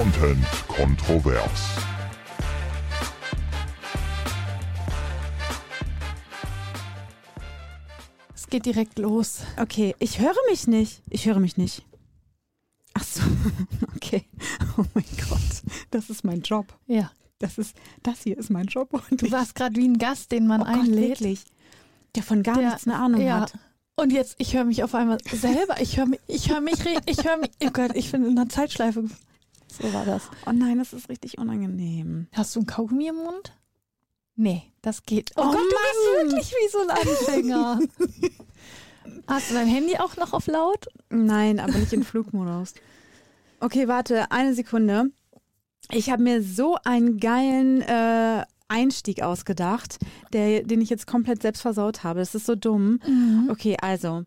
Content kontrovers. Es geht direkt los. Okay, ich höre mich nicht. Ich höre mich nicht. Ach so, okay. Oh mein Gott, das ist mein Job. Ja. Das ist, das hier ist mein Job. Und Du warst gerade wie ein Gast, den man oh Gott, einlädt. wirklich. Der von gar Der- nichts eine Ahnung ja. hat. Und jetzt, ich höre mich auf einmal selber. Ich höre mich, ich höre mich, ich höre mich. Oh Gott, ich bin in einer Zeitschleife. So war das. Oh nein, das ist richtig unangenehm. Hast du ein Kaugummi im Mund? Nee, das geht. Oh, Oh Gott, du Mann. bist wirklich wie so ein Anfänger. Hast du dein Handy auch noch auf laut? Nein, aber nicht in Flugmodus. Okay, warte, eine Sekunde. Ich habe mir so einen geilen äh, Einstieg ausgedacht, der, den ich jetzt komplett selbst versaut habe. Das ist so dumm. Okay, also.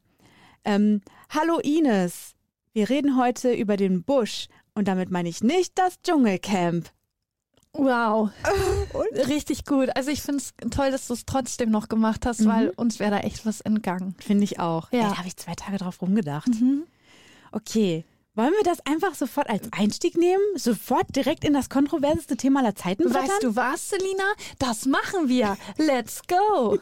Ähm, hallo Ines. Wir reden heute über den Busch. Und damit meine ich nicht das Dschungelcamp. Wow. Richtig gut. Also ich finde es toll, dass du es trotzdem noch gemacht hast, weil uns wäre da echt was entgangen. Finde ich auch. Ja. Ey, da habe ich zwei Tage drauf rumgedacht. Mhm. Okay. Wollen wir das einfach sofort als Einstieg nehmen? Sofort direkt in das kontroverseste Thema aller Zeiten brettern? Weißt du was, Selina? Das machen wir. Let's go.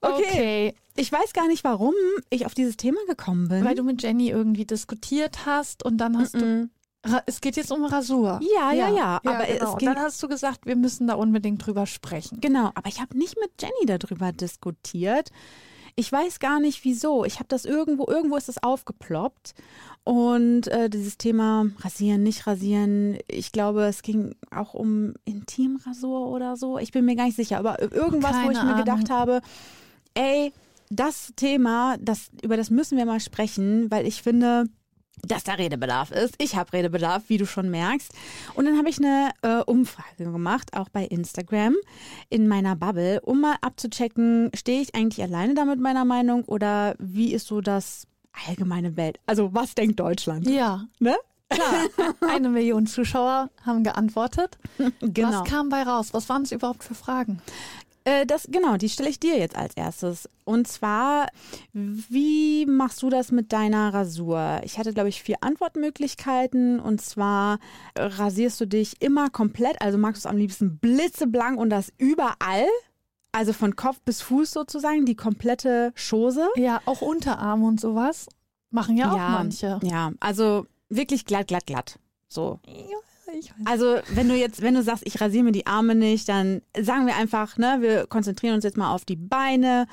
Okay. Ich weiß gar nicht, warum ich auf dieses Thema gekommen bin. Weil du mit Jenny irgendwie diskutiert hast und dann hast du. Mhm. Ra- Es geht jetzt um Rasur. Ja, ja, ja, aber genau. es ging- dann hast du gesagt, wir müssen da unbedingt drüber sprechen. Genau, aber ich habe nicht mit Jenny darüber diskutiert. Ich weiß gar nicht wieso. Ich habe das irgendwo, irgendwo ist es aufgeploppt. Und äh, dieses Thema rasieren, nicht rasieren, ich glaube, es ging auch um Intimrasur oder so. Ich bin mir gar nicht sicher, aber irgendwas, wo Keine ich mir gedacht Ahnung. habe, ey, das Thema, das, über das müssen wir mal sprechen, weil ich finde, dass da Redebedarf ist. Ich habe Redebedarf, wie du schon merkst. Und dann habe ich eine äh, Umfrage gemacht, auch bei Instagram, in meiner Bubble, um mal abzuchecken, stehe ich eigentlich alleine da mit meiner Meinung oder wie ist so das allgemeine Welt? Also was denkt Deutschland? Ja, Ne? klar. Eine Million Zuschauer haben geantwortet. Genau. Was kam bei raus? Was waren es überhaupt für Fragen? Äh, das, genau, die stelle ich dir jetzt als erstes. Und zwar, wie machst du das mit deiner Rasur? Ich hatte, glaube ich, vier Antwortmöglichkeiten. Und zwar äh, rasierst du dich immer komplett, also magst du es am liebsten blitzeblank und das überall. Also von Kopf bis Fuß sozusagen, die komplette Chose. Ja, auch Unterarme und sowas machen ja auch ja, manche. Ja, also wirklich glatt, glatt, glatt. So. Ja. Also, wenn du jetzt, wenn du sagst, ich rasiere mir die Arme nicht, dann sagen wir einfach, ne, wir konzentrieren uns jetzt mal auf die Beine,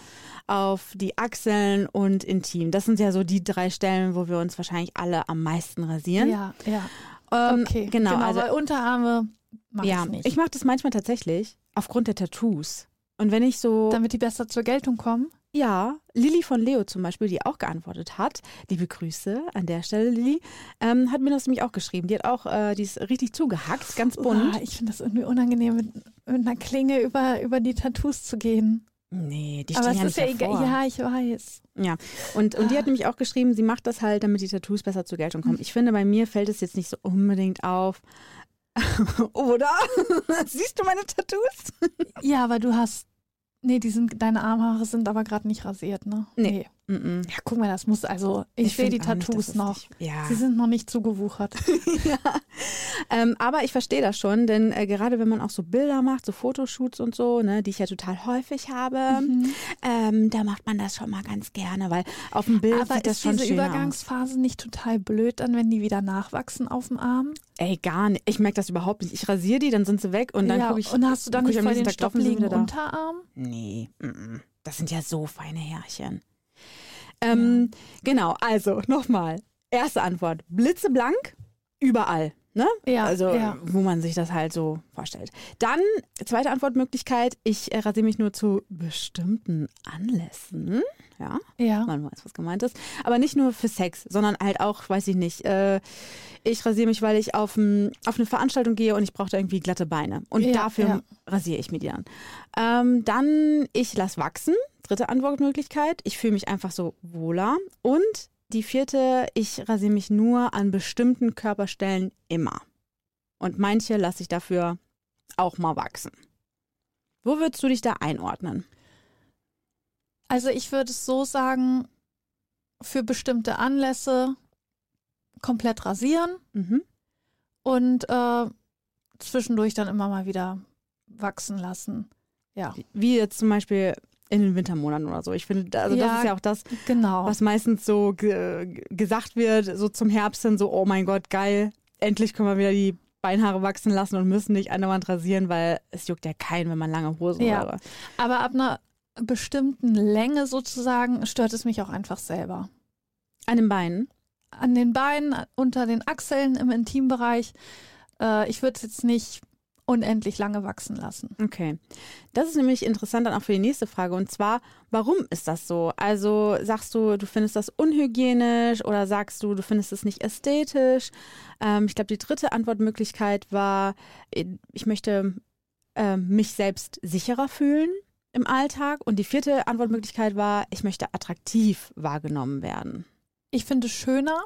auf die Achseln und intim. Das sind ja so die drei Stellen, wo wir uns wahrscheinlich alle am meisten rasieren. Ja, ja. Ähm, Okay, genau. also, weil Unterarme mache ja, ich nicht. ich mache das manchmal tatsächlich aufgrund der Tattoos. Und wenn ich so, Damit die besser zur Geltung kommen. Ja, Lilly von Leo zum Beispiel, die auch geantwortet hat, liebe Grüße an der Stelle, Lilly, ähm, hat mir das nämlich auch geschrieben. Die hat auch, äh, die ist richtig zugehackt, ganz bunt. Uah, ich finde das irgendwie unangenehm, mit, mit einer Klinge über, über die Tattoos zu gehen. Nee, die Aber stehen es ja ist nicht ja egal. Ja, ich weiß. Ja, und, und die hat nämlich auch geschrieben, sie macht das halt, damit die Tattoos besser zur Geltung kommen. Ich finde, bei mir fällt es jetzt nicht so unbedingt auf. Oder? Siehst du meine Tattoos? Ja, aber du hast. Nee, die sind, deine Armhaare sind aber gerade nicht rasiert, ne? Nee. Mm Ja, guck mal, das muss, also, ich, sehe die nicht, Tattoos es noch. Ja. Sie sind noch nicht zugewuchert. ja. Ähm, aber ich verstehe das schon, denn äh, gerade wenn man auch so Bilder macht, so Fotoshoots und so, ne, die ich ja total häufig habe, Mhm. ähm, da macht man das schon mal ganz gerne, weil auf dem Bild aber sieht das schon diese schöner aus. Übergangsphase nicht total blöd dann, wenn die wieder nachwachsen auf dem Arm? Ey, gar nicht. Ich merke das überhaupt nicht. Ich rasiere die, dann sind sie weg und dann ja, gucke ich. und hast du dann nicht ich voll den stoppeligen. Unterarm? Nee, mm, mm. das sind ja so feine Härchen. Ähm, Genau, also nochmal. Erste Antwort: Blitzeblank, überall. Ne? Ja, also, ja. wo man sich das halt so vorstellt. Dann, zweite Antwortmöglichkeit: Ich äh, rasiere mich nur zu bestimmten Anlässen. Ja, Ja. man weiß, was gemeint ist. Aber nicht nur für Sex, sondern halt auch, weiß ich nicht, äh, ich rasiere mich, weil ich auf, auf eine Veranstaltung gehe und ich brauche da irgendwie glatte Beine. Und Ja, dafür ja. rasiere ich mir die dann. Ähm, dann, ich lasse wachsen. Dritte Antwortmöglichkeit. Ich fühle mich einfach so wohler. Und die vierte, ich rasiere mich nur an bestimmten Körperstellen immer. Und manche lasse ich dafür auch mal wachsen. Wo würdest du dich da einordnen? Also ich würde es so sagen, für bestimmte Anlässe komplett rasieren Mhm. und äh, zwischendurch dann immer mal wieder wachsen lassen. Ja, Wie jetzt zum Beispiel in den Wintermonaten oder so. Ich finde, also das Ja, ist ja auch das, genau. was meistens so ge gesagt wird, so zum Herbst hin, so, oh mein Gott, geil, endlich können wir wieder die Beinhaare wachsen lassen und müssen nicht andauernd rasieren, weil es juckt ja keinen, wenn man lange Hosen Ja. oder Aber ab einer bestimmten Länge sozusagen stört es mich auch einfach selber. an den Beinen. An den Beinen, unter den Achseln, im Intimbereich. Äh, ich würde es jetzt nicht unendlich lange wachsen lassen. Okay. Das ist nämlich interessant dann auch für die nächste Frage. Und zwar, warum ist das so? Also sagst du, du findest das unhygienisch oder sagst du, du findest es nicht ästhetisch? Ähm, ich glaube, die dritte Antwortmöglichkeit war, äh, ich möchte ähm, mich selbst sicherer fühlen im Alltag. Und die vierte Antwortmöglichkeit war, ich möchte attraktiv wahrgenommen werden. Ich finde es schöner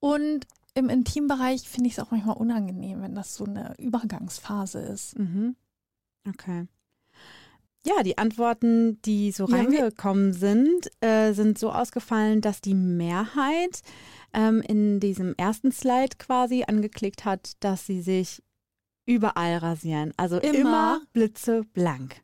und im Intimbereich finde ich es auch manchmal unangenehm, wenn das so eine Übergangsphase ist. Mhm. Okay. Ja, die Antworten, die so Ja, reingekommen sind, äh, sind so ausgefallen, dass die Mehrheit ähm, in diesem ersten Slide quasi angeklickt hat, dass sie sich überall rasieren. Also immer, Immer? blitzeblank.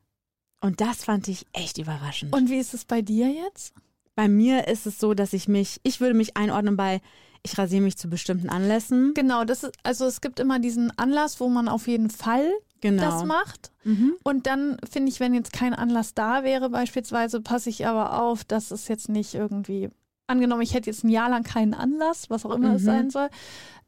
Und das fand ich echt überraschend. Und wie ist es bei dir jetzt? bei mir ist es so, dass ich mich, ich würde mich einordnen bei, ich rasiere mich zu bestimmten Anlässen. Genau, das ist, also es gibt immer diesen Anlass, wo man auf jeden Fall Genau. das macht. Mhm. Und dann finde ich, wenn jetzt kein Anlass da wäre, beispielsweise, passe ich aber auf, dass es jetzt nicht irgendwie, angenommen, ich hätte jetzt ein Jahr lang keinen Anlass, was auch immer es Mhm. sein soll,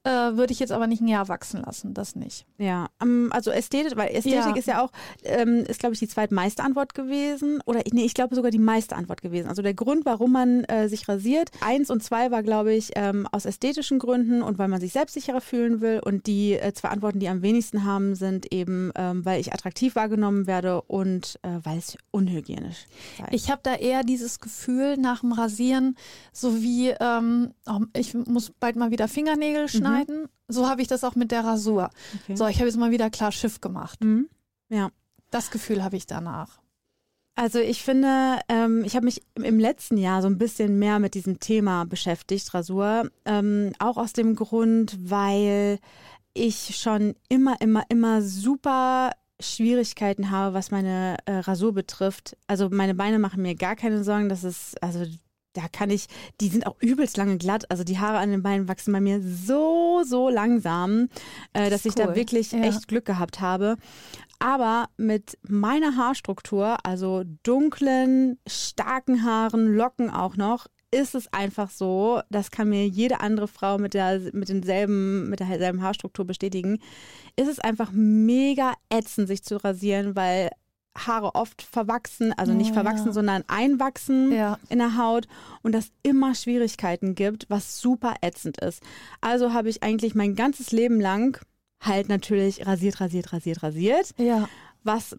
äh, würde ich jetzt aber nicht ein Jahr wachsen lassen, das nicht. Ja, ähm, also Ästhetik, weil Ästhetik Ja. ist ja auch, ähm, ist glaube ich die zweitmeiste Antwort gewesen oder nee, ich glaube sogar die meiste Antwort gewesen. Also der Grund, warum man äh, sich rasiert, eins und zwei war glaube ich ähm, aus ästhetischen Gründen und weil man sich selbstsicherer fühlen will und die äh, zwei Antworten, die am wenigsten haben, sind eben, ähm, weil ich attraktiv wahrgenommen werde und äh, weil es unhygienisch sei. Ich habe da eher dieses Gefühl nach dem Rasieren, so wie ähm, oh, ich muss bald mal wieder Fingernägel schneiden. So habe ich das auch mit der Rasur. Okay. So, ich habe jetzt mal wieder klar Schiff gemacht. Mhm. Das Gefühl habe ich danach. Also ich finde, ähm, ich habe mich im letzten Jahr so ein bisschen mehr mit diesem Thema beschäftigt, Rasur. Ähm, auch aus dem Grund, weil ich schon immer, immer, immer super Schwierigkeiten habe, was meine äh, Rasur betrifft. Also meine Beine machen mir gar keine Sorgen. Das ist, also da kann ich, die sind auch übelst lange glatt. Also die Haare an den Beinen wachsen bei mir so, so langsam, äh, dass ich da cool. wirklich Ja. echt Glück gehabt habe. Aber mit meiner Haarstruktur, also dunklen, starken Haaren, Locken auch noch, ist es einfach so, das kann mir jede andere Frau mit, der, mit, denselben, mit derselben Haarstruktur bestätigen, ist es einfach mega ätzend, sich zu rasieren, weil Haare oft verwachsen, also nicht Oh, verwachsen, ja. sondern einwachsen Ja. in der Haut und das immer Schwierigkeiten gibt, was super ätzend ist. Also habe ich eigentlich mein ganzes Leben lang halt natürlich rasiert, rasiert, rasiert, rasiert, Ja. Was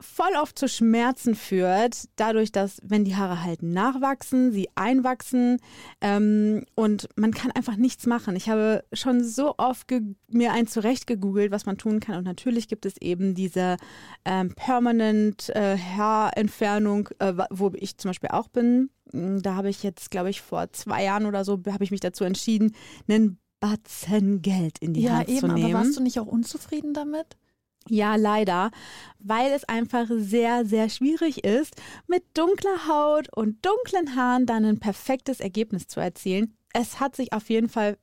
voll oft zu Schmerzen führt, dadurch, dass wenn die Haare halt nachwachsen, sie einwachsen ähm, und man kann einfach nichts machen. Ich habe schon so oft mir ein zurecht gegoogelt, was man tun kann und natürlich gibt es eben diese ähm, Permanent äh, Haarentfernung, äh, wo ich zum Beispiel auch bin. Mm, Da habe ich jetzt, glaube ich, vor zwei Jahren oder so, habe ich mich dazu entschieden, einen Batzen Geld in die Ja, Hand eben, zu aber nehmen. warst du nicht auch unzufrieden damit? Ja, leider, weil es einfach sehr, sehr schwierig ist, mit dunkler Haut und dunklen Haaren dann ein perfektes Ergebnis zu erzielen. Es hat sich auf jeden Fall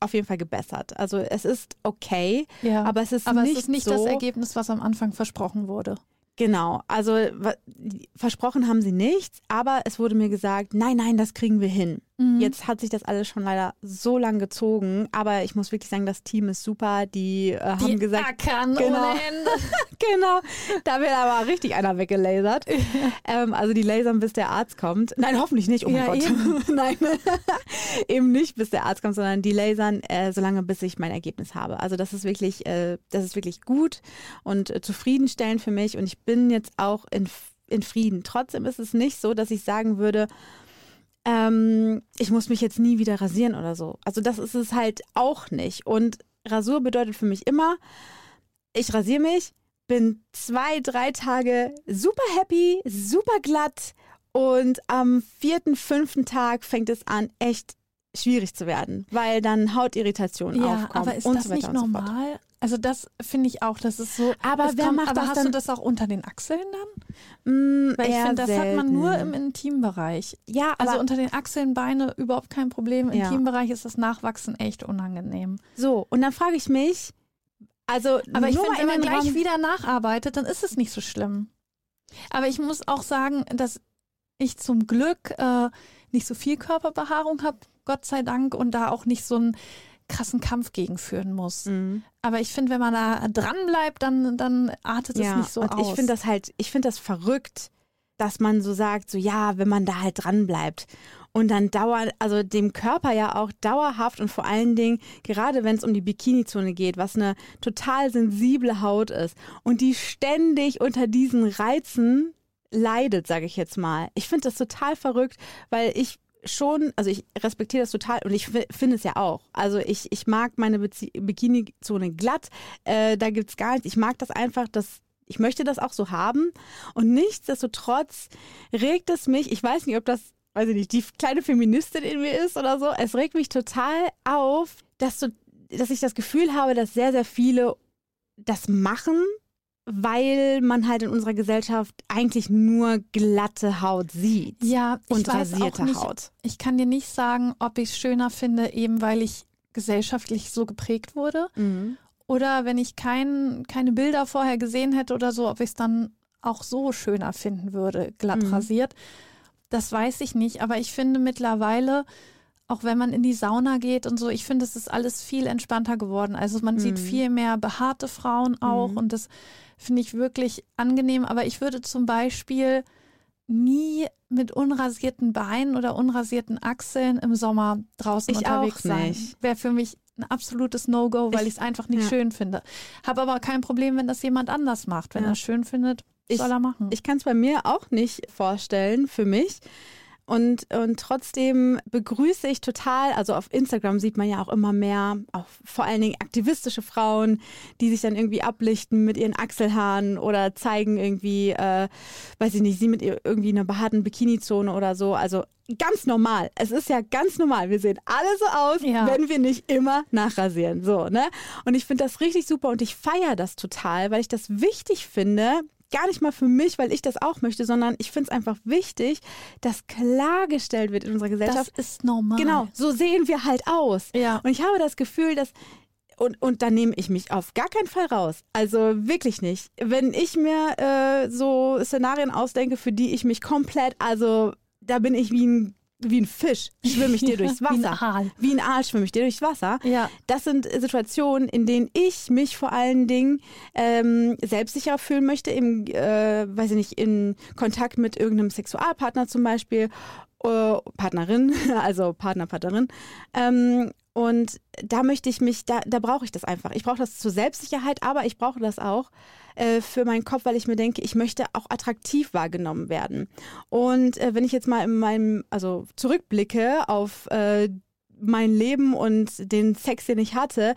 auf jeden Fall gebessert. Also es ist okay, Ja. aber es ist aber nicht es ist nicht so, das Ergebnis, was am Anfang versprochen wurde. Genau, also versprochen haben sie nichts, aber es wurde mir gesagt, nein, nein, das kriegen wir hin. Mhm. Jetzt hat sich das alles schon leider so lang gezogen, aber ich muss wirklich sagen, das Team ist super. Die, äh, haben Die gesagt, ackern Genau. genau, da wird aber richtig einer weggelasert. ähm, also die lasern, bis der Arzt kommt. Nein, hoffentlich nicht, oh mein Ja, Gott. eben. Nein, eben nicht, bis der Arzt kommt, sondern die lasern, äh, solange bis ich mein Ergebnis habe. Also das ist wirklich, äh, das ist wirklich gut und äh, zufriedenstellend für mich und ich bin jetzt auch in, in Frieden. Trotzdem ist es nicht so, dass ich sagen würde, ähm, ich muss mich jetzt nie wieder rasieren oder so. Also das ist es halt auch nicht. Und Rasur bedeutet für mich immer, ich rasiere mich, bin zwei, drei Tage super happy, super glatt und am vierten, fünften Tag fängt es an, echt schwierig zu werden, weil dann Hautirritationen Ja, aufkommen aber ist und das so weiter nicht und so fort. normal? Also das finde ich auch, das ist so. Aber wer kommt, macht aber das hast dann? du das auch unter den Achseln dann? Mm, Weil ich finde, das hat man nur selten. im Intimbereich. Ja, Also unter den Achseln, Beine überhaupt kein Problem. Im Ja. Intimbereich ist das Nachwachsen echt unangenehm. so. Und dann frage ich mich, also Aber ich finde, wenn man gleich Raum- wieder nacharbeitet, dann ist es nicht so schlimm. Aber ich muss auch sagen, dass ich zum Glück äh, nicht so viel Körperbehaarung habe, Gott sei Dank, und da auch nicht so einen krassen Kampf gegen führen muss. Mhm. Aber ich finde, wenn man da dran bleibt, dann, dann artet es ja, nicht so und aus. ich finde das halt, ich finde das verrückt, dass man so sagt, so ja, wenn man da halt dran bleibt und dann dauert, also dem Körper ja auch dauerhaft und vor allen Dingen, gerade wenn es um die Bikini-Zone geht, was eine total sensible Haut ist und die ständig unter diesen Reizen leidet, sage ich jetzt mal. Ich finde das total verrückt, weil ich schon, also ich respektiere das total und ich fi- finde es ja auch. Also ich, ich mag meine Bikini-Zone glatt, äh, da gibt's gar nichts. Ich mag das einfach, dass ich möchte das auch so haben und nichtsdestotrotz regt es mich, ich weiß nicht, ob das, weiß ich nicht, die kleine Feministin in mir ist oder so, es regt mich total auf, dass, so, dass ich das Gefühl habe, dass sehr, sehr viele das machen, weil man halt in unserer Gesellschaft eigentlich nur glatte Haut sieht ja, ich und weiß rasierte auch nicht, Haut. Ich kann dir nicht sagen, ob ich es schöner finde, eben weil ich gesellschaftlich so geprägt wurde. Mhm. Oder wenn ich kein, keine Bilder vorher gesehen hätte oder so, ob ich es dann auch so schöner finden würde, glatt Mhm. rasiert. Das weiß ich nicht. Aber ich finde mittlerweile, auch wenn man in die Sauna geht und so, ich finde, es ist alles viel entspannter geworden. Also man sieht Mhm. viel mehr behaarte Frauen auch Mhm. und das finde ich wirklich angenehm. Aber ich würde zum Beispiel nie mit unrasierten Beinen oder unrasierten Achseln im Sommer draußen Ich unterwegs auch sein. Wäre für mich ein absolutes No-Go, weil Ich- ich es einfach nicht ja. schön finde. Habe aber kein Problem, wenn das jemand anders macht. Wenn Ja. er es schön findet, Ich- soll er machen. Ich kann es bei mir auch nicht vorstellen, für mich. Und, und trotzdem begrüße ich total, also auf Instagram sieht man ja auch immer mehr, auch vor allen Dingen aktivistische Frauen, die sich dann irgendwie ablichten mit ihren Achselhaaren oder zeigen irgendwie, äh, weiß ich nicht, sie mit ihr irgendwie einer behaarten Bikini-Zone oder so. Also ganz normal. Es ist ja ganz normal. Wir sehen alle so aus, Ja. wenn wir nicht immer nachrasieren. So, ne? Und ich finde das richtig super und ich feiere das total, weil ich das wichtig finde, gar nicht mal für mich, weil ich das auch möchte, sondern ich finde es einfach wichtig, dass klargestellt wird in unserer das Gesellschaft. ist normal. Genau, so sehen wir halt aus. Ja. Und ich habe das Gefühl, dass und, und da nehme ich mich auf gar keinen Fall raus. Also wirklich nicht. Wenn ich mir äh, so Szenarien ausdenke, für die ich mich komplett, also da bin ich wie ein, wie ein Fisch, schwimme ich dir durchs Wie ein Wasser. Aal. Wie ein Aal schwimme ich dir durchs Wasser. Ja. Das sind Situationen, in denen ich mich vor allen Dingen ähm, selbstsicher fühlen möchte, im, äh, weiß ich nicht, in Kontakt mit irgendeinem Sexualpartner zum Beispiel, äh, Partnerin, also Partner, Partnerin. Ähm, und da möchte ich mich, da, da brauche ich das einfach. Ich brauche das zur Selbstsicherheit, aber ich brauche das auch äh, für meinen Kopf, weil ich mir denke, ich möchte auch attraktiv wahrgenommen werden. Und äh, wenn ich jetzt mal in meinem, also zurückblicke auf äh, mein Leben und den Sex, den ich hatte,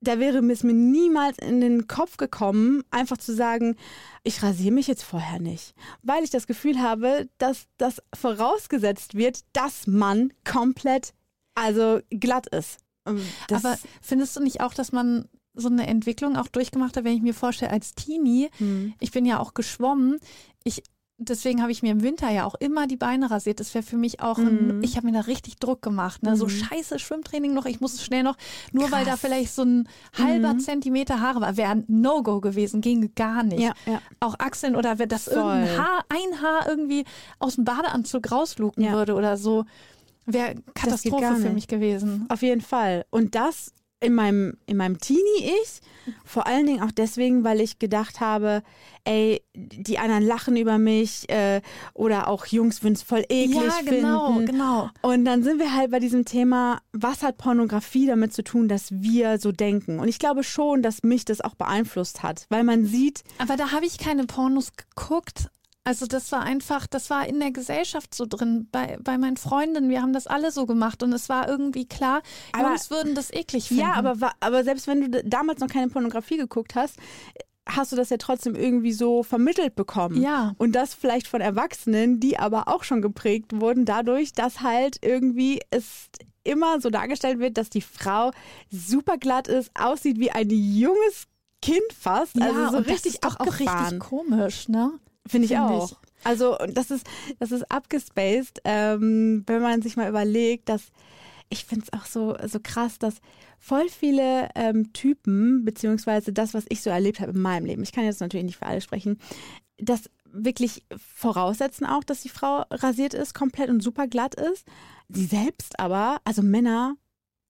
da wäre es mir niemals in den Kopf gekommen, einfach zu sagen, ich rasiere mich jetzt vorher nicht. Weil ich das Gefühl habe, dass das vorausgesetzt wird, dass man komplett, also glatt ist. Ähm, Das, Aber findest du nicht auch, dass man so eine Entwicklung auch durchgemacht hat, wenn ich mir vorstelle, als Teenie, Hm. ich bin ja auch geschwommen, ich deswegen habe ich mir im Winter ja auch immer die Beine rasiert. Das wäre für mich auch ein, Mhm. ich habe mir da richtig Druck gemacht. Ne? So Mhm. scheiße Schwimmtraining noch, ich muss schnell noch, nur weil da Krass. vielleicht so ein halber Mhm. Zentimeter Haare war, wäre ein No-Go gewesen, ging gar nicht. ja, ja. Auch Achseln oder wenn das Voll. irgendein Haar, ein Haar irgendwie aus dem Badeanzug rausluken Ja. würde oder so, wäre Katastrophe für mich gewesen. Auf jeden Fall. Und das in meinem, in meinem Teenie-Ich, vor allen Dingen auch deswegen, weil ich gedacht habe, ey, die anderen lachen über mich äh, oder auch Jungs würden es voll eklig ja, genau, finden. genau. Und dann sind wir halt bei diesem Thema, was hat Pornografie damit zu tun, dass wir so denken? Und ich glaube schon, dass mich das auch beeinflusst hat, weil man sieht, Aber da habe ich keine Pornos geguckt. Also das war einfach, das war in der Gesellschaft so drin, bei, bei meinen Freundinnen, wir haben das alle so gemacht und es war irgendwie klar, Aber- Jungs würden das eklig finden. ja, aber, aber selbst wenn du damals noch keine Pornografie geguckt hast, hast du das ja trotzdem irgendwie so vermittelt bekommen. Ja. Und das vielleicht von Erwachsenen, die aber auch schon geprägt wurden dadurch, dass halt irgendwie es immer so dargestellt wird, dass die Frau super glatt ist, aussieht wie ein junges Kind fast. Ja, also so richtig auch abgefahren. richtig komisch, ne? Finde ich Finde auch. ich. Also und das ist, das ist abgespaced, ähm, wenn man sich mal überlegt, dass ich finde es auch so, so krass, dass voll viele ähm, Typen, beziehungsweise das, was ich so erlebt habe in meinem Leben, ich kann jetzt natürlich nicht für alle sprechen, das wirklich voraussetzen auch, dass die Frau rasiert ist, komplett und super glatt ist. Sie selbst aber, also Männer,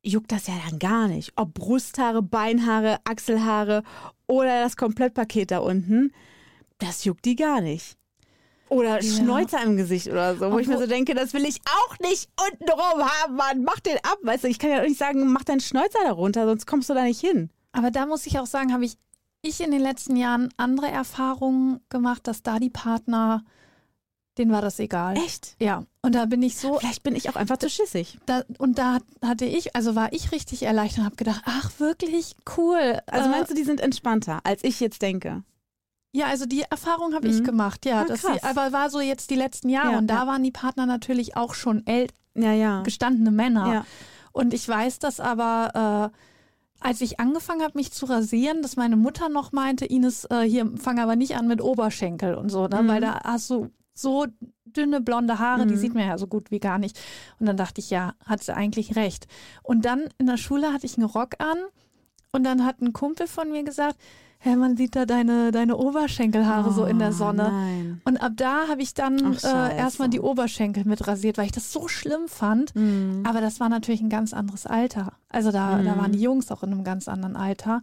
juckt das ja dann gar nicht. Ob Brusthaare, Beinhaare, Achselhaare oder das Komplettpaket da unten, das juckt die gar nicht. Oder Ja. Schnäuzer im Gesicht oder so, wo ich mir Obwohl- so denke, das will ich auch nicht untenrum haben, Mann. Mach den ab, weißt du. Ich kann ja auch nicht sagen, mach deinen Schnäuzer darunter, sonst kommst du da nicht hin. Aber da muss ich auch sagen, habe ich, ich in den letzten Jahren andere Erfahrungen gemacht, dass da die Partner, denen war das egal. Echt? Ja. Und da bin ich so, Vielleicht bin ich auch einfach zu schissig. da, und da hatte ich, also war ich richtig erleichtert und habe gedacht, ach wirklich cool. Also Äh, meinst du, die sind entspannter, als ich jetzt denke? Ja, also die Erfahrung habe Mhm. ich gemacht, ja. Ah, das krass. sie, aber war so jetzt die letzten Jahre Ja, und da ja. waren die Partner natürlich auch schon ält Ja, ja. gestandene Männer. Ja. Und ich weiß das aber, äh, als ich angefangen habe, mich zu rasieren, dass meine Mutter noch meinte, Ines, äh, hier fang aber nicht an mit Oberschenkel und so, ne? Mhm. weil da hast du so dünne blonde Haare, die Mhm. sieht man ja so gut wie gar nicht. Und dann dachte ich, ja, hat sie eigentlich recht. Und dann in der Schule hatte ich einen Rock an und dann hat ein Kumpel von mir gesagt, hä, man sieht da deine, deine Oberschenkelhaare so in der Oh, Sonne. Nein. Und ab da habe ich dann Ach, äh, erstmal die Oberschenkel mit rasiert, weil ich das so schlimm fand. Mhm. Aber das war natürlich ein ganz anderes Alter. Also da, da Mhm. waren die Jungs auch in einem ganz anderen Alter.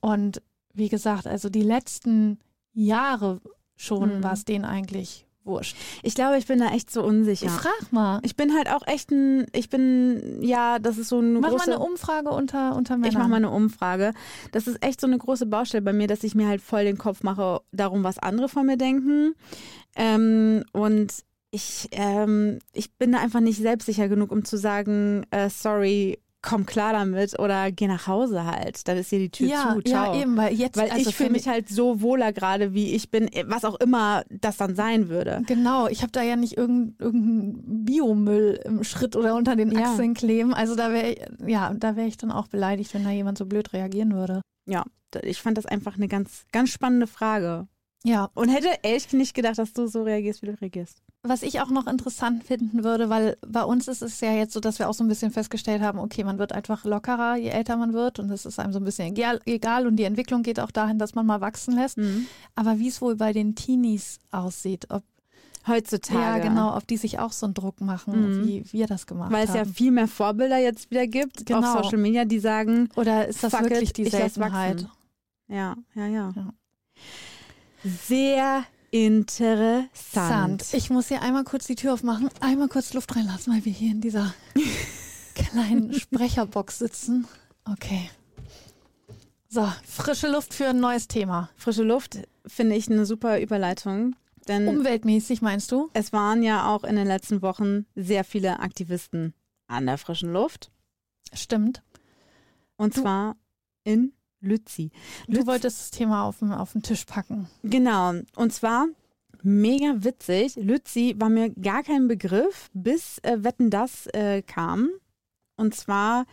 Und wie gesagt, also die letzten Jahre schon Mhm. war es denen eigentlich wurscht. Ich glaube, ich bin da echt so unsicher. Ich frag mal. Ich bin halt auch echt ein, ich bin, ja, das ist so eine Mach große... mal eine Umfrage unter, unter Männern. Ich mache mal eine Umfrage. Das ist echt so eine große Baustelle bei mir, dass ich mir halt voll den Kopf mache darum, was andere von mir denken. Ähm, und ich, ähm, ich bin da einfach nicht selbstsicher genug, um zu sagen, äh, sorry, komm klar damit oder geh nach Hause halt. Dann ist hier die Tür ja, zu. Ciao. ja, eben, weil jetzt, Weil also ich fühle mich halt so wohler gerade, wie ich bin, was auch immer das dann sein würde. Genau, ich habe da ja nicht irgendeinen irgendein Biomüll im Schritt oder unter den Ja. Achseln kleben. Also da wäre ja, da wäre ich dann auch beleidigt, wenn da jemand so blöd reagieren würde. Ja, ich fand das einfach eine ganz, ganz spannende Frage. Ja, Und hätte echt nicht gedacht, dass du so reagierst, wie du reagierst. Was ich auch noch interessant finden würde, weil bei uns ist es ja jetzt so, dass wir auch so ein bisschen festgestellt haben, okay, man wird einfach lockerer, je älter man wird und es ist einem so ein bisschen egal, und die Entwicklung geht auch dahin, dass man mal wachsen lässt. Mhm. Aber wie es wohl bei den Teenies aussieht, ob Heutzutage. ja genau, ob die sich auch so einen Druck machen, Mhm. wie wir das gemacht Weil es haben. ja viel mehr Vorbilder jetzt wieder gibt Genau. auf Social Media, die sagen, Oder ist das Fuck it, wirklich die Seltenheit? ja, ja, ja. Ja. Sehr interessant. Sand. Ich muss hier einmal kurz die Tür aufmachen, einmal kurz Luft reinlassen, weil wir hier in dieser kleinen Sprecherbox sitzen. Okay. So, frische Luft für ein neues Thema. Frische Luft finde ich eine super Überleitung, denn Umweltmäßig meinst du? es waren ja auch in den letzten Wochen sehr viele Aktivisten an der frischen Luft Stimmt. und Du- zwar in Lützi. Du Lütz- wolltest das Thema auf den, auf den Tisch packen. Genau, und zwar mega witzig. Lützi war mir gar kein Begriff, bis äh, Wetten das äh, kam. Und zwar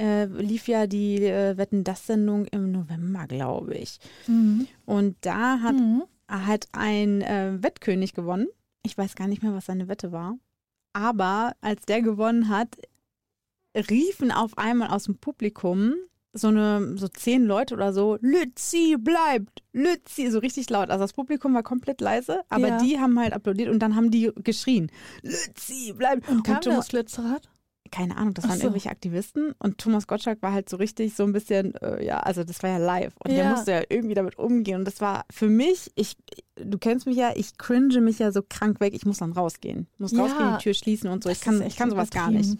äh, lief ja die äh, Wetten das Sendung im November, glaube ich. Mhm. Und da hat, Mhm. hat ein äh, Wettkönig gewonnen. Ich weiß gar nicht mehr, was seine Wette war. Aber als der gewonnen hat, riefen auf einmal aus dem Publikum so eine so zehn Leute oder so, Lützi bleibt, Lützi, so richtig laut. Also das Publikum war komplett leise, aber Ja. die haben halt applaudiert und dann haben die geschrien, Lützi bleibt. Und kam Thomas- das Lützerath? keine Ahnung, das waren so. irgendwelche Aktivisten und Thomas Gottschalk war halt so richtig so ein bisschen, äh, ja, also das war ja live und der Ja. musste ja irgendwie damit umgehen und das war für mich, ich, du kennst mich ja, ich cringe mich ja so krank weg, ich muss dann rausgehen, muss Ja. rausgehen, die Tür schließen und so, ich Das kann, ist ich kann sowas gar nicht.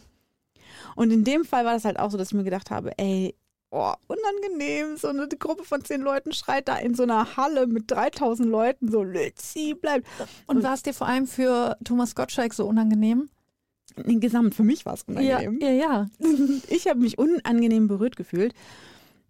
Und in dem Fall war das halt auch so, dass ich mir gedacht habe, ey, oh, unangenehm, so eine Gruppe von zehn Leuten schreit da in so einer Halle mit 3000 Leuten so, Lützi, bleibt. Und war es dir vor allem für Thomas Gottschalk so unangenehm? Nee, Gesamt, für mich war es unangenehm. Ja, ja, ja. Ich habe mich unangenehm berührt gefühlt.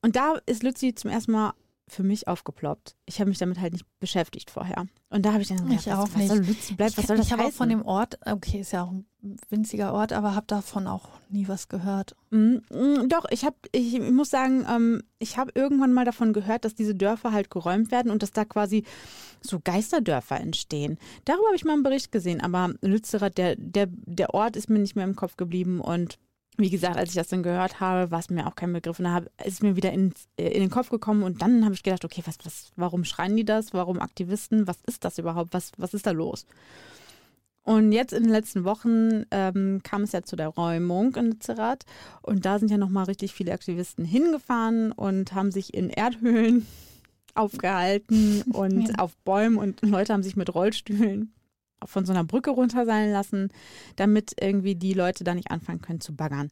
Und da ist Lützi zum ersten Mal für mich aufgeploppt. Ich habe mich damit halt nicht beschäftigt vorher. Und da habe ich dann gedacht, ich was, auch was nicht. soll Lützen bleibt, ich, was soll das ich habe auch von dem Ort, okay, ist ja auch ein winziger Ort, aber habe davon auch nie was gehört. Mm, mm, Doch, ich habe, ich muss sagen, ähm, ich habe irgendwann mal davon gehört, dass diese Dörfer halt geräumt werden und dass da quasi so Geisterdörfer entstehen. Darüber habe ich mal einen Bericht gesehen, aber Lützerath, der, der, der Ort ist mir nicht mehr im Kopf geblieben und wie gesagt, als ich das dann gehört habe, war es mir auch kein Begriff. Und da hab, ist mir wieder in, in den Kopf gekommen und dann habe ich gedacht, okay, was, was, warum schreien die das? Warum Aktivisten? Was ist das überhaupt? Was, was ist da los? Und jetzt in den letzten Wochen ähm, kam es ja zu der Räumung in Lützerath und da sind ja nochmal richtig viele Aktivisten hingefahren und haben sich in Erdhöhlen aufgehalten und Ja. auf Bäumen und Leute haben sich mit Rollstühlen von so einer Brücke runterseien lassen, damit irgendwie die Leute da nicht anfangen können zu baggern.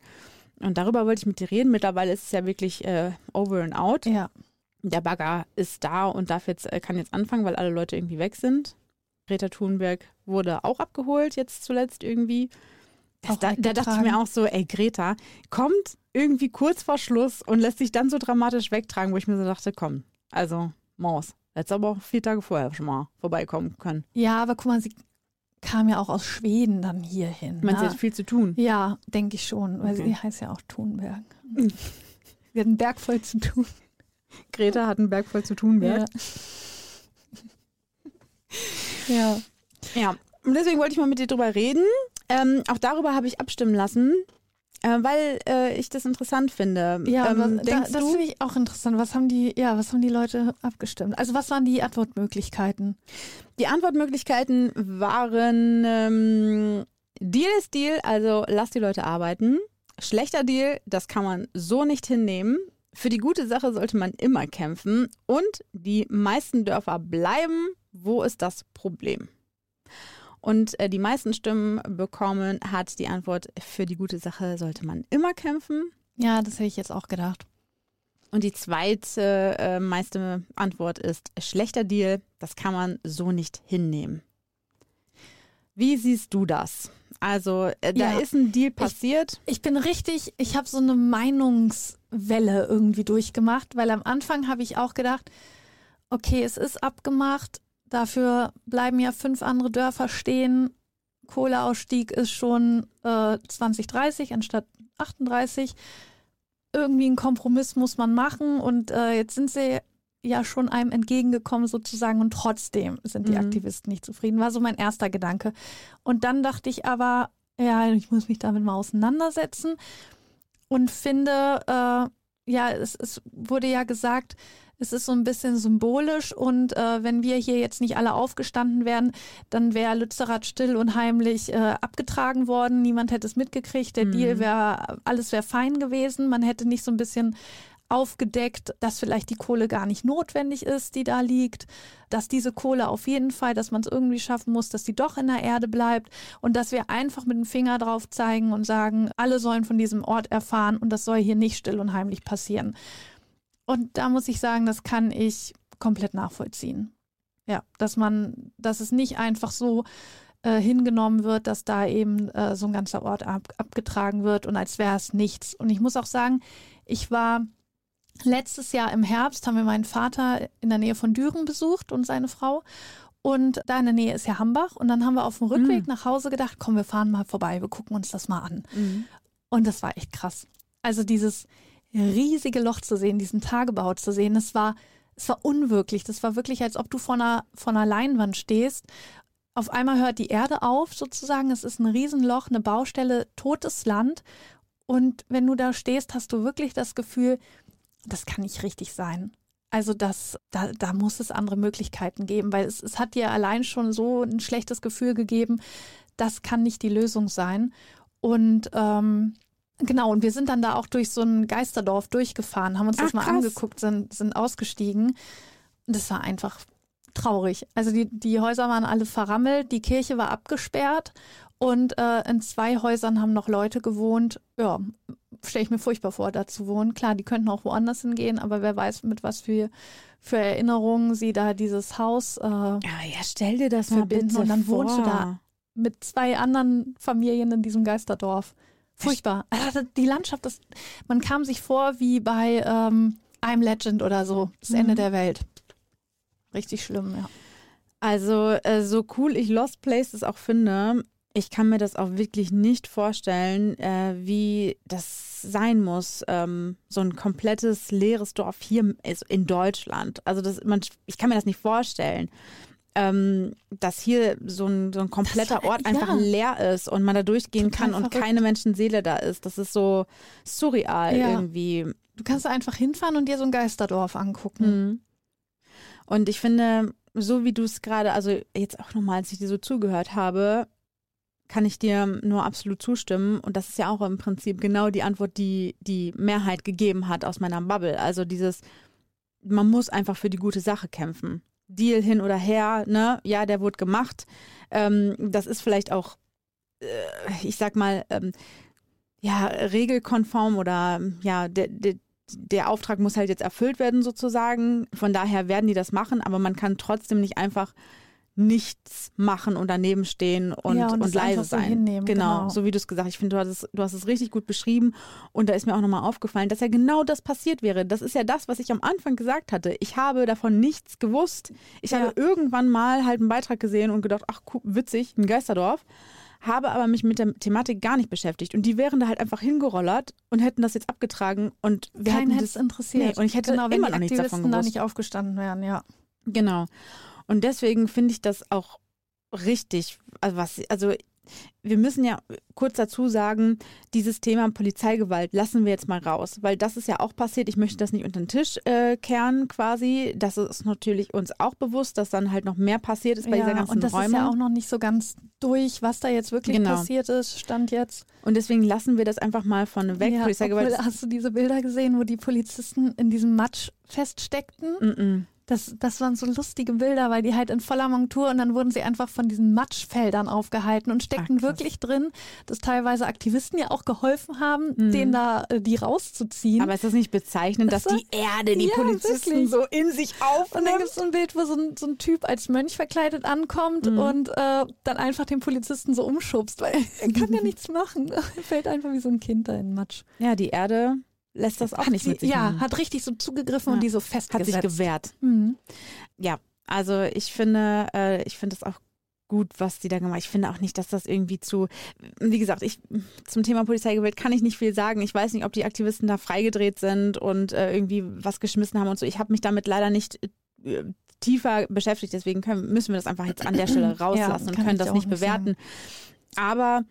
Und darüber wollte ich mit dir reden. Mittlerweile ist es ja wirklich äh, over and out. Ja. Der Bagger ist da und darf jetzt, äh, kann jetzt anfangen, weil alle Leute irgendwie weg sind. Greta Thunberg wurde auch abgeholt, jetzt zuletzt irgendwie. Das, da, da dachte ich mir auch so, ey, Greta kommt irgendwie kurz vor Schluss und lässt sich dann so dramatisch wegtragen, wo ich mir so dachte, komm, also Maus, hättest aber auch vier Tage vorher schon mal vorbeikommen können. Ja, aber guck mal, sie kam ja auch aus Schweden dann hierhin. Sie ne? hat viel zu tun. Ja, denke ich schon, weil Okay. sie heißt ja auch Thunberg. sie hat einen Berg voll zu tun. Greta hat einen Berg voll zu tun, Berg. Ja. Ja. Ja, und deswegen wollte ich mal mit dir drüber reden. Ähm, auch darüber habe ich abstimmen lassen, äh, weil äh, ich das interessant finde. Ja, ähm, was, da, das finde ich auch interessant. Was haben die, ja, was haben die Leute abgestimmt? Also was waren die Antwortmöglichkeiten? Die Antwortmöglichkeiten waren ähm, Deal ist Deal, also lass die Leute arbeiten. Schlechter Deal, das kann man so nicht hinnehmen. Für die gute Sache sollte man immer kämpfen. Und die meisten Dörfer bleiben. Wo ist das Problem? Und äh, die meisten Stimmen bekommen hat die Antwort, für die gute Sache sollte man immer kämpfen. Ja, das hätte ich jetzt auch gedacht. Und die zweite äh, meiste Antwort ist schlechter Deal. Das kann man so nicht hinnehmen. Wie siehst du das? Also äh, da Ja, ist ein Deal passiert. Ich bin richtig, ich habe so eine Meinungswelle irgendwie durchgemacht, weil am Anfang habe ich auch gedacht, okay, es ist abgemacht, dafür bleiben ja fünf andere Dörfer stehen. Kohleausstieg ist schon äh, 2030 anstatt 38. Irgendwie einen Kompromiss muss man machen und äh, jetzt sind sie ja schon einem entgegengekommen sozusagen und trotzdem sind die Mhm. Aktivisten nicht zufrieden. War so mein erster Gedanke. Und dann dachte ich aber, ja, ich muss mich damit mal auseinandersetzen und finde, äh, ja, es, es wurde ja gesagt, es ist so ein bisschen symbolisch und äh, wenn wir hier jetzt nicht alle aufgestanden wären, dann wäre Lützerath still und heimlich äh, abgetragen worden. Niemand hätte es mitgekriegt. Der Mhm. Deal wäre, alles wäre fein gewesen. Man hätte nicht so ein bisschen aufgedeckt, dass vielleicht die Kohle gar nicht notwendig ist, die da liegt, dass diese Kohle auf jeden Fall, dass man es irgendwie schaffen muss, dass die doch in der Erde bleibt und dass wir einfach mit dem Finger drauf zeigen und sagen, alle sollen von diesem Ort erfahren und das soll hier nicht still und heimlich passieren. Und da muss ich sagen, das kann ich komplett nachvollziehen. Ja, dass man, dass es nicht einfach so äh, hingenommen wird, dass da eben äh, so ein ganzer Ort ab, abgetragen wird und als wäre es nichts. Und ich muss auch sagen, ich war letztes Jahr im Herbst, haben wir meinen Vater in der Nähe von Düren besucht und seine Frau. Und da in der Nähe ist ja Hambach. Und dann haben wir auf dem Rückweg Mhm. nach Hause gedacht, komm, wir fahren mal vorbei, wir gucken uns das mal an. Mhm. Und das war echt krass. Also dieses riesige Loch zu sehen, diesen Tagebau zu sehen, das war, es war unwirklich. Das war wirklich, als ob du vor einer, vor einer Leinwand stehst. Auf einmal hört die Erde auf, sozusagen. Es ist ein Riesenloch, eine Baustelle, totes Land. Und wenn du da stehst, hast du wirklich das Gefühl, das kann nicht richtig sein. Also das, da, da muss es andere Möglichkeiten geben, weil es, es hat dir allein schon so ein schlechtes Gefühl gegeben, das kann nicht die Lösung sein. Und ähm, genau, und wir sind dann da auch durch so ein Geisterdorf durchgefahren, haben uns das Ach, mal krass. angeguckt, sind, sind ausgestiegen. Und das war einfach traurig. Also die, die Häuser waren alle verrammelt, die Kirche war abgesperrt und äh, in zwei Häusern haben noch Leute gewohnt. Ja, stelle ich mir furchtbar vor, da zu wohnen. Klar, die könnten auch woanders hingehen, aber wer weiß, mit was für, für Erinnerungen sie da dieses Haus äh, Ja, ja, stell dir das Verbinden und dann vor. wohnst du da. mit zwei anderen Familien in diesem Geisterdorf. Furchtbar. Also die Landschaft, das, man kam sich vor wie bei ähm, I'm Legend oder so. Das Mhm. Ende der Welt. Richtig schlimm, ja. Also, äh, so cool ich Lost Places auch finde, ich kann mir das auch wirklich nicht vorstellen, äh, wie das sein muss, ähm, so ein komplettes leeres Dorf hier ist in Deutschland. Also das, man, ich kann mir das nicht vorstellen, ähm, dass hier so ein, so ein kompletter war- Ort einfach ja. leer ist und man da durchgehen Total kann und verrückt. keine Menschenseele da ist. Das ist so surreal Ja. irgendwie. Du kannst einfach hinfahren und dir so ein Geisterdorf angucken. Mhm. Und ich finde, so wie du es gerade, also jetzt auch nochmal, als ich dir so zugehört habe, kann ich dir nur absolut zustimmen. Und das ist ja auch im Prinzip genau die Antwort, die die Mehrheit gegeben hat aus meiner Bubble. Also dieses, man muss einfach für die gute Sache kämpfen. Deal hin oder her, ne? Ja, der wurde gemacht. Ähm, das ist vielleicht auch, äh, ich sag mal, ähm, ja, regelkonform oder ja, der, der, der Auftrag muss halt jetzt erfüllt werden sozusagen. Von daher werden die das machen, aber man kann trotzdem nicht einfach nichts machen und daneben stehen und, Ja, und und, leise so sein. hinnehmen, genau, genau. so wie du es gesagt hast. Ich finde, du hast, es, du hast es richtig gut beschrieben und da ist mir auch nochmal aufgefallen, dass ja genau das passiert wäre. Das ist ja das, was ich am Anfang gesagt hatte. Ich habe davon nichts gewusst. Ich Ja. habe irgendwann mal halt einen Beitrag gesehen und gedacht, ach witzig, ein Geisterdorf. Habe aber mich mit der Thematik gar nicht beschäftigt. Und die wären da halt einfach hingerollert und hätten das jetzt abgetragen und wir Keinen hätten hätte es interessiert. Nee, und ich hätte genau, immer noch nichts davon Aktivisten da gewusst. nicht aufgestanden wären, ja. Genau. Und deswegen finde ich das auch richtig. Also, was, also wir müssen ja kurz dazu sagen, dieses Thema Polizeigewalt lassen wir jetzt mal raus, weil das ist ja auch passiert. Ich möchte das nicht unter den Tisch äh, kehren quasi. Das ist natürlich uns auch bewusst, dass dann halt noch mehr passiert ist bei ja, dieser ganzen und das Räumung. ist ja auch noch nicht so ganz durch, was da jetzt wirklich Genau. passiert ist, stand jetzt. und deswegen lassen wir das einfach mal von weg. ja, Polizeigewalt. obwohl, hast du diese Bilder gesehen, wo die Polizisten in diesem Matsch feststeckten? Mm -mm. Das, das waren so lustige Bilder, weil die halt in voller Montur und dann wurden sie einfach von diesen Matschfeldern aufgehalten und steckten krass. wirklich drin, dass teilweise Aktivisten ja auch geholfen haben, Mhm. denen da äh, die rauszuziehen. Aber ist das nicht bezeichnend, dass Das die Erde die Ja, Polizisten wirklich. so in sich und dann aufnimmt? gibt es so ein Bild, wo so ein, so ein Typ als Mönch verkleidet ankommt Mhm. und äh, dann einfach den Polizisten so umschubst, weil er kann ja nichts machen. Er fällt einfach wie so ein Kind da in den Matsch. Ja, die Erde lässt das auch Hat nicht sie, mit sich ja, machen. hat richtig so zugegriffen Ja. und die so Hat festgesetzt. sich gewehrt. Mhm. Ja, also ich finde, äh, ich finde das auch gut, was die da gemacht haben. Ich finde auch nicht, dass das irgendwie zu, wie gesagt, ich zum Thema Polizeigewalt kann ich nicht viel sagen. Ich weiß nicht, ob die Aktivisten da freigedreht sind und äh, irgendwie was geschmissen haben und so. Ich habe mich damit leider nicht äh, tiefer beschäftigt, deswegen können, müssen wir das einfach jetzt an der Stelle rauslassen und kann können das nicht nicht bewerten. Aber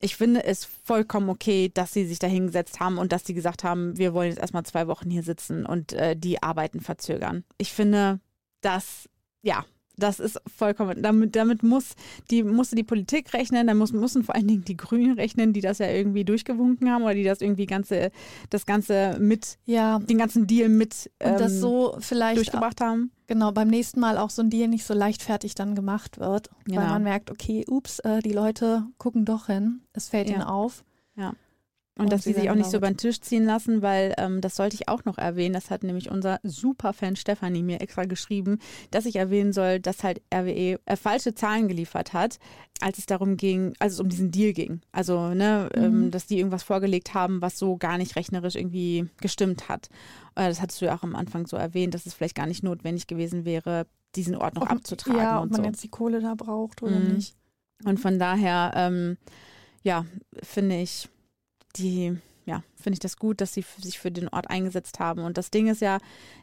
ich finde es vollkommen okay, dass sie sich da hingesetzt haben und dass sie gesagt haben, wir wollen jetzt erstmal zwei Wochen hier sitzen und äh, die Arbeiten verzögern. Ich finde, das, ja, das ist vollkommen, damit, damit muss die, musste die Politik rechnen, da muss, mussten vor allen Dingen die Grünen rechnen, die das ja irgendwie durchgewunken haben oder die das irgendwie ganze, das Ganze mit, Ja, den ganzen Deal mit und das ähm, so vielleicht durchgebracht haben. genau beim nächsten Mal auch so ein Deal nicht so leichtfertig dann gemacht wird, weil Genau. man merkt, okay, ups, äh, die Leute gucken doch hin, es fällt Ja. ihnen auf. Und, Und dass sie sich auch nicht so über den Tisch ziehen lassen, weil ähm, das sollte ich auch noch erwähnen. Das hat nämlich unser Superfan Stefanie mir extra geschrieben, dass ich erwähnen soll, dass halt RWE äh, falsche Zahlen geliefert hat, als es darum ging, als es um diesen Deal ging. Also, ne, ähm, Mhm. dass die irgendwas vorgelegt haben, was so gar nicht rechnerisch irgendwie gestimmt hat. Äh, das hattest du ja auch am Anfang so erwähnt, dass es vielleicht gar nicht notwendig gewesen wäre, diesen Ort noch Ob- abzutragen ja, ob und man so. jetzt die Kohle da braucht oder Mhm. nicht. Und von daher, ähm, ja, finde ich die, ja, finde ich das gut, dass sie sich für den Ort eingesetzt haben. Und das Ding ist ja,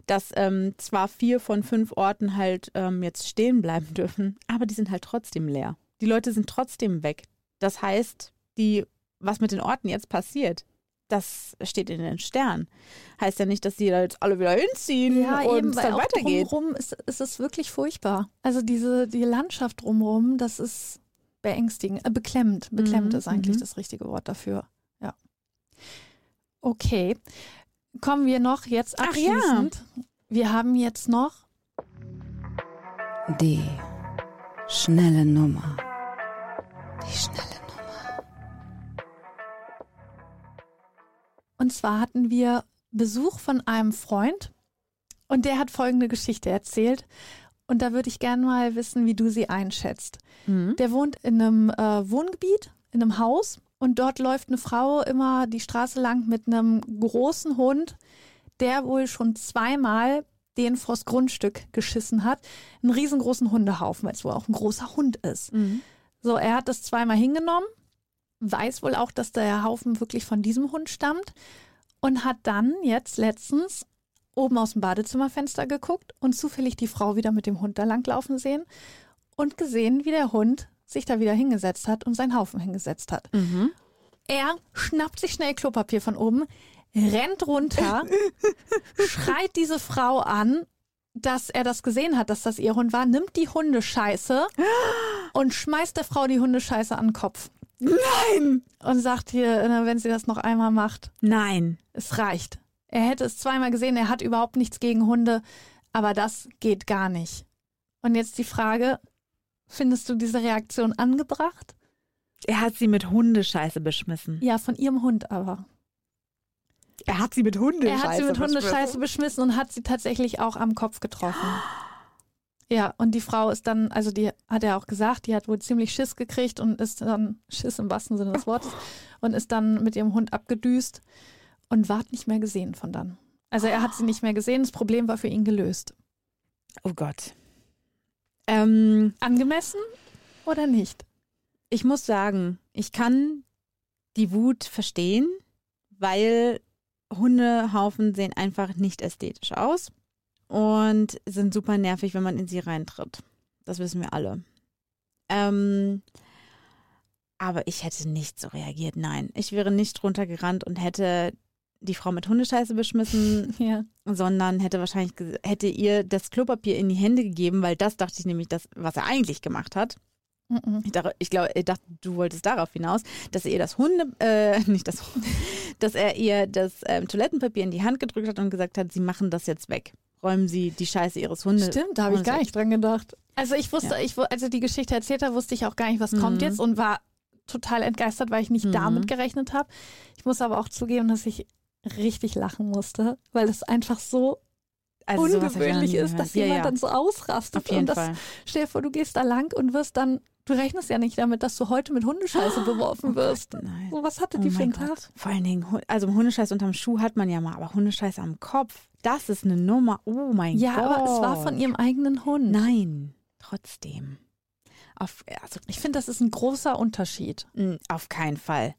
dass ähm, zwar vier von fünf Orten halt ähm, jetzt stehen bleiben dürfen, aber die sind halt trotzdem leer. Die Leute sind trotzdem weg. Das heißt, die, was mit den Orten jetzt passiert, das steht in den Sternen. Heißt ja nicht, dass die da jetzt alle wieder hinziehen Ja, und eben, es dann weitergeht. drumherum ist, ist es wirklich furchtbar. Also diese die Landschaft drumherum, das ist beängstigend, äh, beklemmt. Beklemmt Mhm, ist eigentlich mhm. das richtige Wort dafür. Okay. Kommen wir noch jetzt Ach ja. abschließend. Wir haben jetzt noch Die schnelle Nummer. Die schnelle Nummer. Und zwar hatten wir Besuch von einem Freund und der hat folgende Geschichte erzählt. Und da würde ich gerne mal wissen, wie du sie einschätzt. Mhm. Der wohnt in einem äh, Wohngebiet, in einem Haus und dort läuft eine Frau immer die Straße lang mit einem großen Hund, der wohl schon zweimal den vors Grundstück geschissen hat. Einen riesengroßen Hundehaufen, weil es wohl auch ein großer Hund ist. So, er hat das zweimal hingenommen, weiß wohl auch, dass der Haufen wirklich von diesem Hund stammt und hat dann jetzt letztens oben aus dem Badezimmerfenster geguckt und zufällig die Frau wieder mit dem Hund da langlaufen sehen und gesehen, wie der Hund sich da wieder hingesetzt hat und seinen Haufen hingesetzt hat. Mhm. Er schnappt sich schnell Klopapier von oben, rennt runter, schreit diese Frau an, dass er das gesehen hat, dass das ihr Hund war, nimmt die Hundescheiße und schmeißt der Frau die Hundescheiße an den Kopf. Nein! Und sagt hier, wenn sie das noch einmal macht, Nein. es reicht. Er hätte es zweimal gesehen, er hat überhaupt nichts gegen Hunde, aber das geht gar nicht. Und jetzt die Frage, findest du diese Reaktion angebracht? Er hat sie mit Hundescheiße beschmissen. Ja, von ihrem Hund aber. Er hat sie mit Hundescheiße Er hat sie mit Hundescheiße beschmissen und hat sie tatsächlich auch am Kopf getroffen. Ja, und die Frau ist dann, also die hat er auch gesagt, die hat wohl ziemlich Schiss gekriegt und ist dann, Schiss im wahrsten Sinne des Wortes, und ist dann mit ihrem Hund abgedüst und ward nicht mehr gesehen von dann. Also er hat sie nicht mehr gesehen, das Problem war für ihn gelöst. Oh Gott. Ähm, Angemessen oder nicht? ich muss sagen, ich kann die Wut verstehen, weil Hundehaufen sehen einfach nicht ästhetisch aus und sind super nervig, wenn man in sie reintritt. Das wissen wir alle. Ähm, aber ich hätte nicht so reagiert, nein. Ich wäre nicht runtergerannt und hätte die Frau mit Hundescheiße beschmissen, Ja. sondern hätte wahrscheinlich hätte ihr das Klopapier in die Hände gegeben, weil das dachte ich nämlich, das, was er eigentlich gemacht hat. Mhm. Ich, dachte, ich glaube, ich dachte, du wolltest darauf hinaus, dass er ihr das Hunde, äh, nicht das, dass er ihr das ähm, Toilettenpapier in die Hand gedrückt hat und gesagt hat, sie machen das jetzt weg. Räumen Sie die Scheiße Ihres Hundes. Stimmt, da habe ich gar weg. nicht dran gedacht. Also ich wusste, Ja. ich, als er die Geschichte erzählt hat, wusste ich auch gar nicht, was kommt Mhm. jetzt und war total entgeistert, weil ich nicht Mhm. damit gerechnet habe. Ich muss aber auch zugeben, dass ich richtig lachen musste, weil es einfach so Also ungewöhnlich ist, dass ja, jemand ja. dann so ausrastet. Auf jeden und das, Fall. Stell dir vor, du gehst da lang und wirst dann, du rechnest ja nicht damit, dass du heute mit Hundescheiße beworfen wirst. Nein. So, was hatte Oh die für einen Gott. Tag? Vor allen Dingen, also Hundescheiß unterm Schuh hat man ja mal, aber Hundescheiß am Kopf, das ist eine Nummer. Oh mein Ja, Gott. aber es war von ihrem eigenen Hund. Nein, trotzdem. Auf, also, Ich finde, das ist ein großer Unterschied. auf keinen Fall.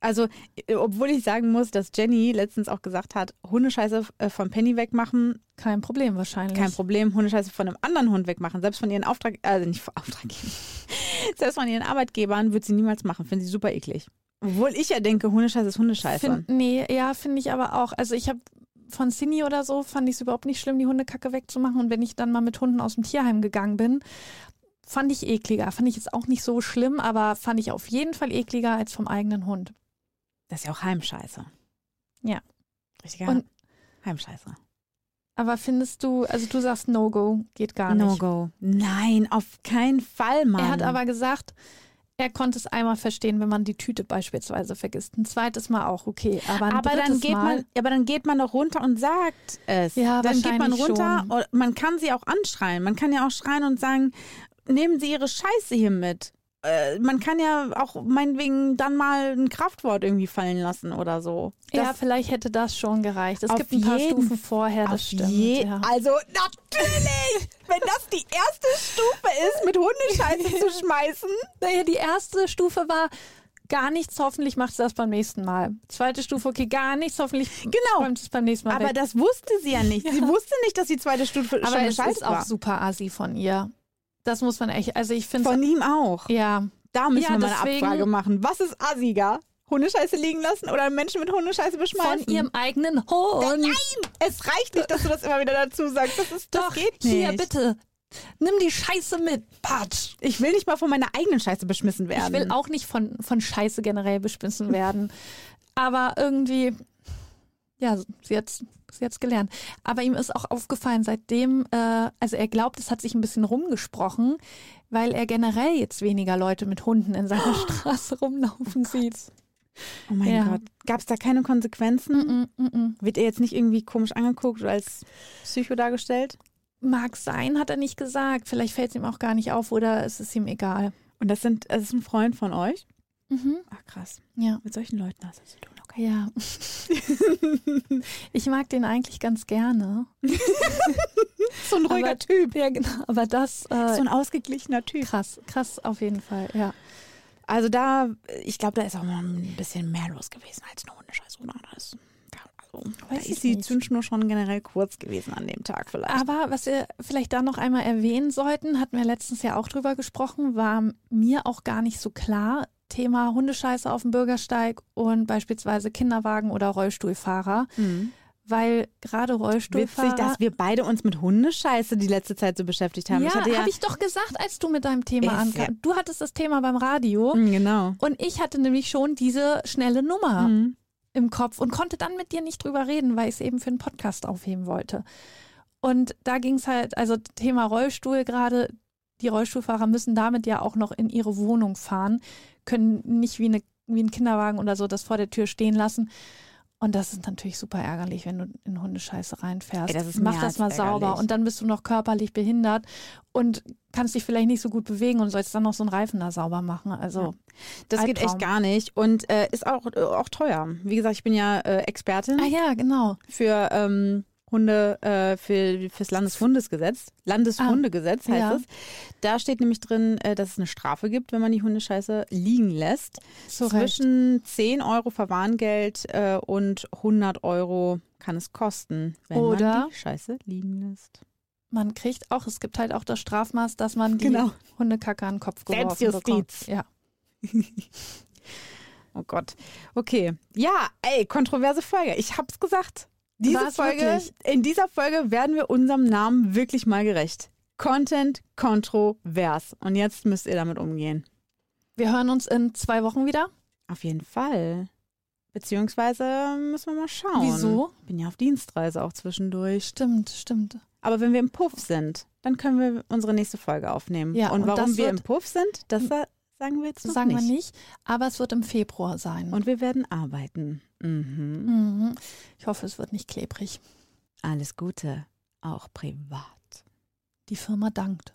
Also, äh, obwohl ich sagen muss, dass Jenny letztens auch gesagt hat, Hundescheiße äh, vom Penny wegmachen, Kein Problem wahrscheinlich. kein Problem. Hundescheiße von einem anderen Hund wegmachen, selbst von ihren Auftrag, also nicht von Auftraggebern, selbst von ihren Arbeitgebern wird sie niemals machen. Finde sie super eklig. Obwohl ich ja denke, Hundescheiße ist Hundescheiße. Find, nee, ja, finde ich aber auch. Also ich habe von Cindy oder so fand ich es überhaupt nicht schlimm, die Hundekacke wegzumachen. Und wenn ich dann mal mit Hunden aus dem Tierheim gegangen bin, fand ich ekliger. Fand ich jetzt auch nicht so schlimm, aber fand ich auf jeden Fall ekliger als vom eigenen Hund. Das ist ja auch Heimscheiße. Ja. Richtiger Und- Heimscheiße. Aber findest du, also du sagst No-Go, geht gar No nicht. go. Nein, auf keinen Fall, Mann. Er hat aber gesagt, er konnte es einmal verstehen, wenn man die Tüte beispielsweise vergisst. Ein zweites Mal auch okay. Aber, ein aber dann geht Mal, man, aber dann geht man doch runter und sagt es. Ja, dann geht man runter. schon. Und man kann sie auch anschreien. Man kann ja auch schreien und sagen, nehmen Sie Ihre Scheiße hier mit. Äh, man kann ja auch meinetwegen dann mal ein Kraftwort irgendwie fallen lassen oder so. ja, Das- vielleicht hätte das schon gereicht. Es gibt ein paar jeden- Stufen vorher, das stimmt. je- ja. Also natürlich, wenn das die erste Stufe ist, mit Hundescheiße zu schmeißen. Naja, die erste Stufe war gar nichts, hoffentlich macht sie das beim nächsten Mal. Zweite Stufe, okay, gar nichts, hoffentlich Genau. räumt sie es beim nächsten Mal Aber weg. das wusste sie ja nicht. Sie wusste nicht, dass die zweite Stufe Aber schon es ist auch war. super assi von ihr. Das muss man echt, also ich finde Von ihm auch. ja, Da müssen Ja, wir mal eine deswegen- Abfrage machen. Was ist assiger? Hundescheiße liegen lassen oder Menschen mit Hundescheiße beschmeißen? von ihrem eigenen Hund. Nein, es reicht nicht, dass du das immer wieder dazu sagst. Das, ist, das Doch, geht nicht. hier, bitte. Nimm die Scheiße mit. Patsch. Ich will nicht mal von meiner eigenen Scheiße beschmissen werden. Ich will auch nicht von, von Scheiße generell beschmissen werden. Aber irgendwie, ja, sie hat sie hat's gelernt. Aber ihm ist auch aufgefallen, seitdem, äh, also er glaubt, es hat sich ein bisschen rumgesprochen, weil er generell jetzt weniger Leute mit Hunden in seiner Straße rumlaufen sieht. oh mein Ja. Gott. Gab es da keine Konsequenzen? Mm, mm, mm. Wird er jetzt nicht irgendwie komisch angeguckt oder als Psycho dargestellt? Mag sein, hat er nicht gesagt. Vielleicht fällt es ihm auch gar nicht auf oder es ist ihm egal. Und das, sind, das ist ein Freund von euch? Mhm. Ach krass. Ja. Mit solchen Leuten hast du zu tun. Ja. ich mag den eigentlich ganz gerne. So ein ruhiger aber, Typ. Ja, genau. Aber das. Äh, So ein ausgeglichener Typ. krass, krass auf jeden Fall, ja. Also da, ich glaube, da ist auch mal ein bisschen mehr los gewesen als eine Hundescheiße. Oder? Das, ja, also, da ist die nicht. Zündschnur schon generell kurz gewesen an dem Tag vielleicht. Aber was wir vielleicht da noch einmal erwähnen sollten, hatten wir letztens ja auch drüber gesprochen, war mir auch gar nicht so klar. Thema Hundescheiße auf dem Bürgersteig und beispielsweise Kinderwagen oder Rollstuhlfahrer, Mhm. weil gerade Rollstuhlfahrer. Witzig, dass wir beide uns mit Hundescheiße die letzte Zeit so beschäftigt haben. ja, habe ich doch gesagt, als du mit deinem Thema ja- ankamst. Du hattest das Thema beim Radio Mhm, genau. und ich hatte nämlich schon diese schnelle Nummer Mhm. im Kopf und konnte dann mit dir nicht drüber reden, weil ich es eben für einen Podcast aufheben wollte. Und da ging es halt, also Thema Rollstuhl gerade, die Rollstuhlfahrer müssen damit ja auch noch in ihre Wohnung fahren, können nicht wie, eine, wie ein Kinderwagen oder so das vor der Tür stehen lassen. Und das ist natürlich super ärgerlich, wenn du in Hundescheiße reinfährst. Ey, das Mach das mal sauber ärgerlich. und dann bist du noch körperlich behindert und kannst dich vielleicht nicht so gut bewegen und sollst dann noch so einen Reifen da sauber machen. Also Das geht echt Albtraum. gar nicht und äh, ist auch, äh, auch teuer. Wie gesagt, ich bin ja äh, Expertin Ah ja, genau. für ähm, Hunde, äh, für, fürs Landeshundesgesetz. Landeshundegesetz heißt ja. es. Da steht nämlich drin, äh, dass es eine Strafe gibt, wenn man die Hundescheiße liegen lässt. Recht. Zwischen 10 Euro Verwarngeld äh, und 100 Euro kann es kosten, wenn Oder- man die Scheiße liegen lässt. Man kriegt auch, es gibt halt auch das Strafmaß, dass man die Genau. Hundekacke an den Kopf geworfen Selbstjustiz. bekommt. Ja. Oh Gott. Okay. Ja, ey, kontroverse Folge. Ich hab's gesagt. Diese War's Folge, wirklich? in dieser Folge werden wir unserem Namen wirklich mal gerecht. Content kontrovers. Und jetzt müsst ihr damit umgehen. Wir hören uns in zwei Wochen wieder. Auf jeden Fall. Beziehungsweise müssen wir mal schauen. Wieso? Bin ja auf Dienstreise auch zwischendurch. Stimmt, stimmt. Aber wenn wir im Puff sind, dann können wir unsere nächste Folge aufnehmen. Ja, und und warum wir im Puff sind, das sa- sagen wir jetzt noch Sagen nicht. wir nicht, aber es wird im Februar sein. Und wir werden arbeiten. Mhm. mhm. Ich hoffe, es wird nicht klebrig. Alles Gute, auch privat. Die Firma dankt.